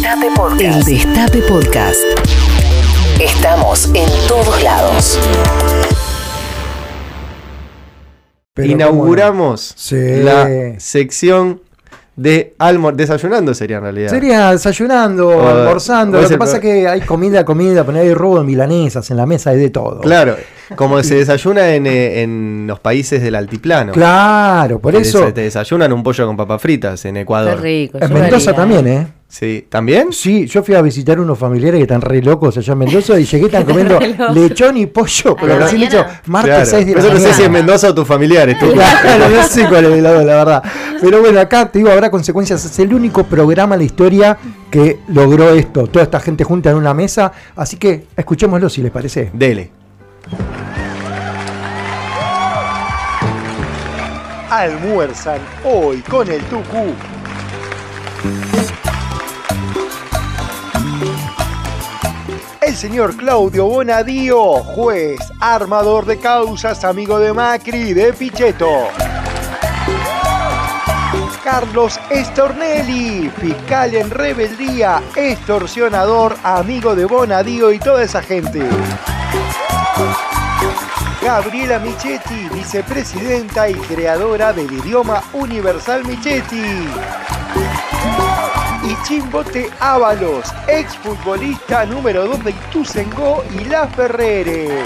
Destape Podcast. El Destape Podcast. Estamos en todos lados. Pero Inauguramos Sí. la sección de almor desayunando sería en realidad. Sería desayunando, O- almorzando. o Lo que pasa es que hay comida, comida, poner hay robo de milanesas en la mesa, hay de todo. Claro, como se desayuna en, eh, en los países del altiplano. Claro, por eso. des- Te desayunan un pollo con papas fritas en Qué Ecuador. rico. En Mendoza haría. también, ¿eh? Sí, ¿también? Sí, yo fui a visitar unos familiares que están re locos allá en Mendoza y llegué están comiendo lechón y pollo, pero la recién hecho mañana? martes Claro. 6 de la Eso no sé mañana. si es Mendoza o tus familiares. tú. Claro, no sé cuál es el lado, la verdad. Pero bueno, acá te digo, habrá consecuencias. Es el único programa en la historia que logró esto. Toda esta gente junta en una mesa. Así que escuchémoslo si les parece. Dele. almuerzan hoy con el Tucu. Señor Claudio Bonadío, juez, armador de causas, amigo de Macri, de Pichetto. Carlos Estornelli, fiscal en rebeldía, extorsionador, amigo de Bonadío y toda esa gente. Gabriela Michetti, vicepresidenta y creadora del idioma universal Michetti. Chimbote Ábalos, exfutbolista número 2 de Ituzaingó y La Ferrere.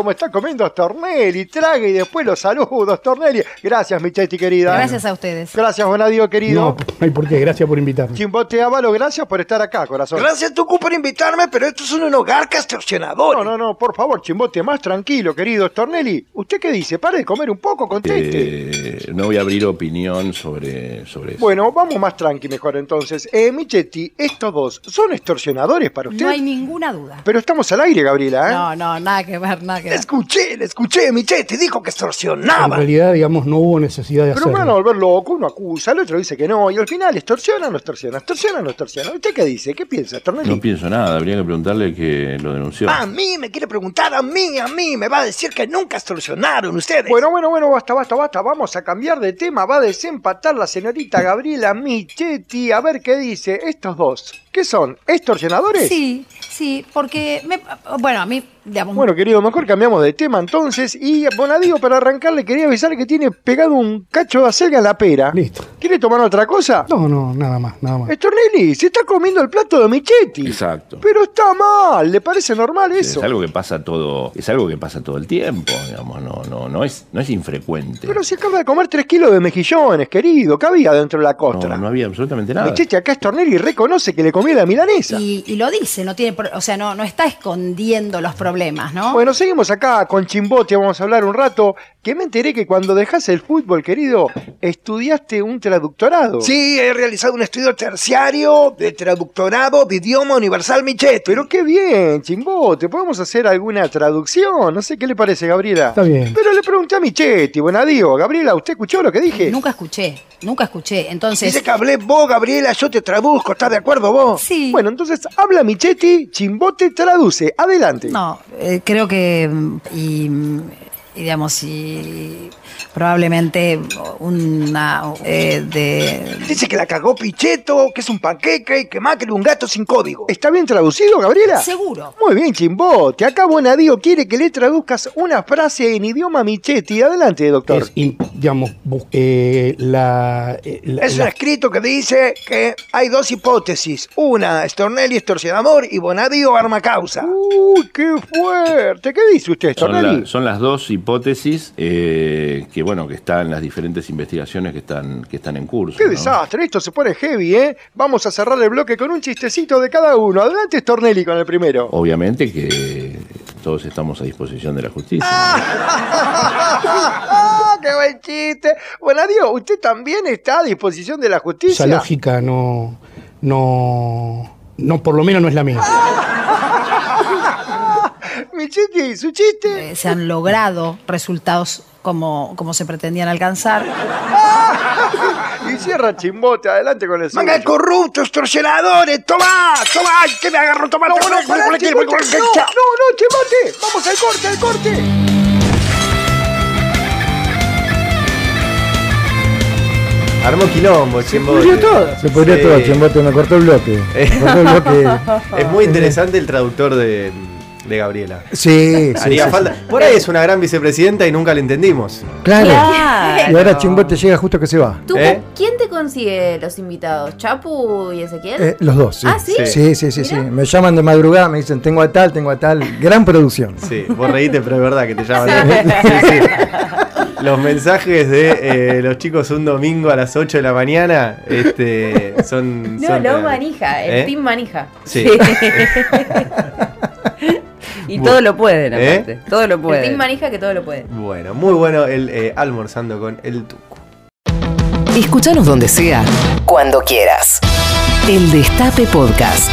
Cómo está comiendo Stornelli, trague y después los saludos, Stornelli. Gracias, Michetti, querida. Gracias a ustedes. Gracias, Bonadio, querido. No, no hay por qué, gracias por invitarme. Chimbote Ávalo, gracias por estar acá, corazón. Gracias, Tucu, por invitarme, pero esto es un hogar extorsionador. No, no, no, por favor, Chimbote, más tranquilo, querido. Stornelli, ¿usted qué dice? Pare de comer un poco, conteste. Eh, no voy a abrir opinión sobre, sobre eso. Bueno, vamos más tranqui mejor entonces. Eh, Michetti, estos dos, ¿son extorsionadores para usted? No hay ninguna duda. Pero estamos al aire, Gabriela, ¿eh? No, no, nada que ver, nada que Le ver. escuché, le escuché, Michetti dijo que En extorsionaba. realidad, digamos, no hubo necesidad de Pero hacerlo. me van a volver loco, uno acusa, el otro dice que no, y al final extorsiona o no extorsiona, extorsiona o no extorsiona. ¿Usted qué dice? ¿Qué piensa, Stornelli? No pienso nada, habría que preguntarle que lo denunció. A mí me quiere preguntar, a mí, a mí, me va a decir que nunca extorsionaron ustedes. Bueno, bueno, bueno, basta, basta, basta. Vamos a cambiar de tema. Va a desempatar la señorita Gabriela Michetti. A ver qué dice. Estos dos, ¿qué son? ¿Extorsionadores? Sí, sí, porque, me- bueno, a mí, digamos, Bueno, querido, mejor cambiamos de tema entonces. Y Bonadío, para arrancar, le quería avisar que tiene pegado un cacho de acelga en la pera. Listo. ¿Quiere tomar otra cosa? No, no, nada más, nada más. Estornelli, se está comiendo el plato de Michetti. Exacto. Pero está mal, ¿le parece normal Es eso? algo que pasa todo, es algo que pasa todo el tiempo, digamos, no, no, no es, no es infrecuente. Pero si acaba de comer 3 kilos de mejillones, querido. ¿Qué había dentro de la no, costra? no había absolutamente nada. Michetti acá Estornelli reconoce que le comió la milanesa. y, y lo dice, no tiene, o sea, no, no está escondiendo los problemas, ¿no? Bueno, seguimos acá con Chimbote, vamos a hablar un rato. Que me enteré que cuando dejaste el fútbol, querido, estudiaste un traductorado. Sí, he realizado un estudio terciario de traductorado de idioma universal Michetti. Pero qué bien, Chimbote, ¿podemos hacer alguna traducción? No sé qué le parece, Gabriela. Está bien. Pero le pregunté a Michetti, bueno, digo, Gabriela, ¿usted escuchó lo que dije? Nunca escuché, nunca escuché. Entonces, Dice que hablé vos, Gabriela, yo te traduzco, ¿estás de acuerdo vos? sí. Bueno, entonces habla Michetti, Chimbote traduce. Adelante. No, eh, creo que mm, y, mm, y, digamos y probablemente una eh, de Dice que la cagó Pichetto, que es un panqueque y que Macri un gato sin código. ¿Está bien traducido, Gabriela? seguro. Muy bien, Chimbote. Acá Bonadío quiere que le traduzcas una frase en idioma Michetti. Adelante, doctor. Es, in- digamos, bus- eh, la, eh, la- Es un la- escrito que dice que hay dos hipótesis. Una, Stornelli extorsionador y Bonadío arma causa. Uy, qué fuerte. ¿Qué dice usted, Son, Stornelli? la- son las dos hipótesis eh, que bueno que están en las diferentes investigaciones que están que están en curso. Qué ¿no? desastre, esto se pone heavy, ¿eh? Vamos a cerrar el bloque con un chistecito de cada uno. Adelante, Stornelli, con el primero. Obviamente que todos estamos a disposición de la justicia. ¡Ah, qué buen chiste! Bueno, adiós, ¿usted también está a disposición de la justicia? esa lógica no, no, no, por lo menos no es la mía mi su chiste. Eh, se han logrado resultados como, como se pretendían alcanzar. Ah, y cierra chimbote, adelante con eso. Manga de corruptos, extorsionadores, toma, toma, que me agarró tomate. No, no, no, no, no, chimbote, vamos al corte, al corte. Armó quilombo, Chimbote. Se pudrió todo. Sí. todo, Chimbote, me cortó el bloque. Cortó el bloque. Es muy interesante el traductor de, de Gabriela. Sí, sí, Haría sí, falta. sí. Por ahí es una gran vicepresidenta y nunca la entendimos. Claro. Claro. Y ahora Chimbote llega justo que se va. ¿Tú, ¿Eh? ¿Quién te consigue los invitados? ¿Chapu y Ezequiel? Eh, los dos, sí. Ah, ¿sí? Sí, sí, sí, sí. Me llaman de madrugada, me dicen, tengo a tal, tengo a tal. Gran producción. Sí, vos reíte, pero es verdad que te llaman. Sí, sí. Los mensajes de eh, los chicos un domingo a las 8 de la mañana este, son. No, son no reales. manija, el ¿Eh? team manija. Sí. Y todo lo pueden, ¿Eh? aparte. Todo lo El pueden. team manija que todo lo puede. Bueno, muy bueno el eh, almorzando con el tuco. Escúchanos donde sea, cuando quieras. El Destape Podcast.